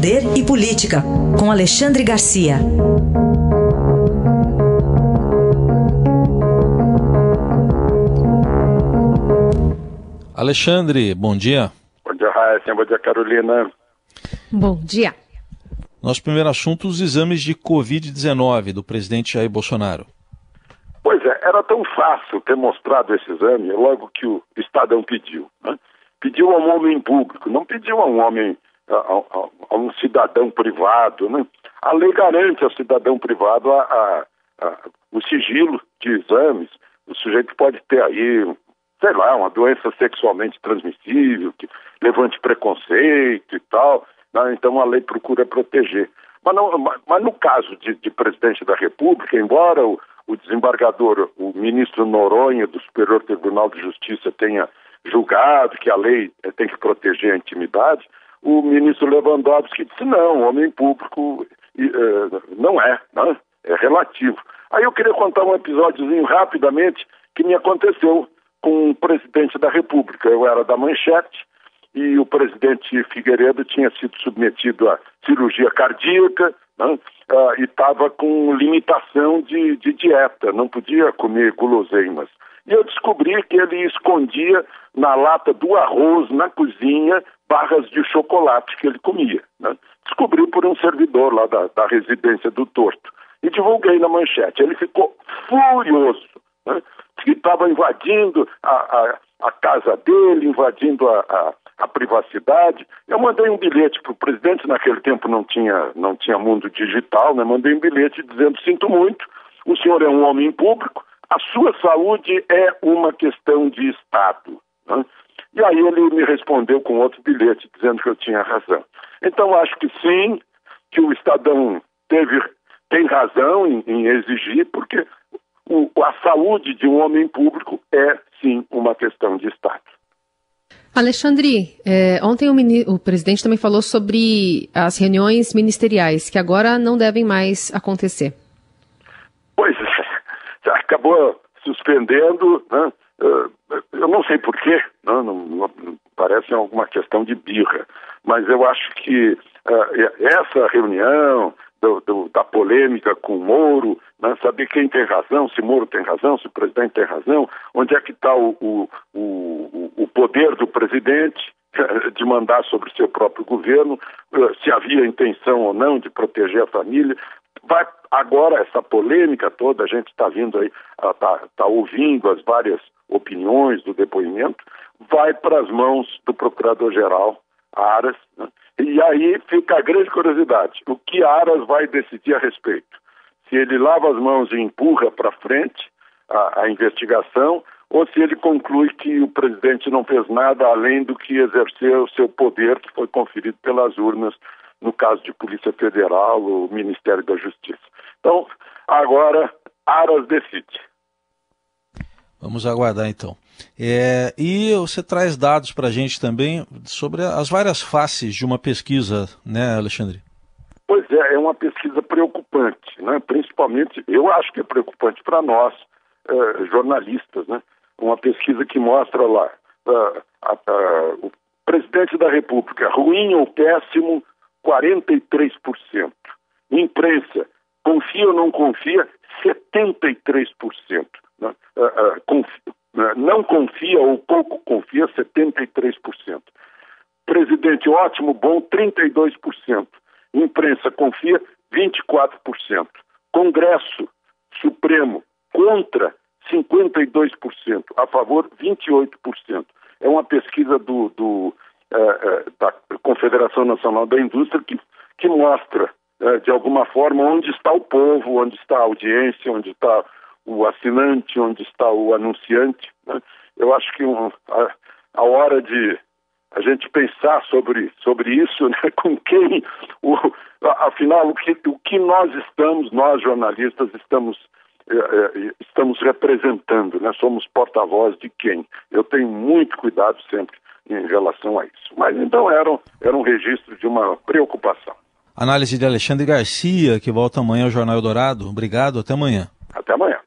Poder e Política, com Alexandre Garcia. Alexandre, bom dia. Bom dia, Raíssa. Bom dia, Carolina. Bom dia. Nosso primeiro assunto, os exames de Covid-19 do presidente Jair Bolsonaro. Pois é, era tão fácil ter mostrado esse exame logo que o Estadão pediu. Né? Pediu a um homem público, não pediu a um homem, a, a, a um cidadão privado. Né? A lei garante ao cidadão privado a, o sigilo de exames. O sujeito pode ter aí, sei lá, uma doença sexualmente transmissível, que levante preconceito e tal. Né? Então a lei procura proteger. Mas, não, mas no caso de, de presidente da República, embora o, o desembargador, o ministro Noronha do Superior Tribunal de Justiça tenha julgado que a lei eh, tem que proteger a intimidade, o ministro Lewandowski disse não, homem público uh, não é, né? é relativo. Aí eu queria contar um episódiozinho rapidamente que me aconteceu com o presidente da República. Eu era da Manchete e o presidente Figueiredo tinha sido submetido a cirurgia cardíaca né, uh, e estava com limitação de, de dieta, não podia comer guloseimas. E eu descobri que ele escondia na lata do arroz, na cozinha, barras de chocolate que ele comia. Né? Descobri por um servidor lá da, da residência do Torto. E divulguei na manchete. Ele ficou furioso. Né? Que estava invadindo a, a, a, casa dele, invadindo a, a a privacidade. Eu mandei um bilhete para o presidente, naquele tempo não tinha, não tinha mundo digital, né? mandei um bilhete dizendo: sinto muito, o senhor é um homem público, a sua saúde é uma questão de Estado. Né? E aí ele me respondeu com outro bilhete dizendo que eu tinha razão. Então acho que sim, que o Estadão teve, tem razão em, em exigir, porque o, a saúde de um homem público é sim uma questão de Estado. Alexandre, é, ontem o, o, presidente também falou sobre as reuniões ministeriais, que agora não devem mais acontecer. Pois é, acabou suspendendo, né? Eu não sei porquê, né? não, não, parece alguma questão de birra, mas eu acho que uh, essa reunião, do, do, da polêmica com o Moro, né? saber quem tem razão, se Moro tem razão, se o presidente tem razão, onde é que está o, o, o, o poder do presidente de mandar sobre o seu próprio governo, eh, se havia intenção ou não de proteger a família. Vai agora essa polêmica toda, a gente está vindo aí, está tá ouvindo as várias opiniões do depoimento, vai para as mãos do procurador-geral Aras, né? E aí fica a grande curiosidade: o que Aras vai decidir a respeito? Se ele lava as mãos e empurra para frente a, a, investigação, ou se ele conclui que o presidente não fez nada além do que exercer o seu poder que foi conferido pelas urnas, no caso de Polícia Federal, o Ministério da Justiça. Então, agora Aras decide. Vamos aguardar então. É, e você traz dados para a gente também sobre as várias faces de uma pesquisa, né, Alexandre? Pois é, é uma pesquisa preocupante, né? principalmente, eu acho que é preocupante para nós, eh, jornalistas, né? uma pesquisa que mostra lá uh, o presidente da República, ruim ou péssimo, 43%. Imprensa, confia ou não confia, 73%. Né? Uh, confia, né? não confia ou pouco confia, 73%. Presidente ótimo, bom, 32%. Imprensa confia, 24%. Congresso Supremo contra, 52%. A favor, 28%. É uma pesquisa do, do eh, eh, da Confederação Nacional da Indústria que, que mostra, de alguma forma, onde está o povo, onde está a audiência, onde está o assinante, onde está o anunciante. Né? Eu acho que um, a, a, hora de a gente pensar sobre, sobre isso, né? com quem, o, afinal, o que, o que nós estamos, nós jornalistas, estamos, é, é, estamos representando, né? somos porta-voz de quem? Eu tenho muito cuidado sempre em relação a isso. Mas então era, era um registro de uma preocupação. Análise de Alexandre Garcia, que volta amanhã ao Jornal Eldorado. Obrigado, até amanhã. Até amanhã.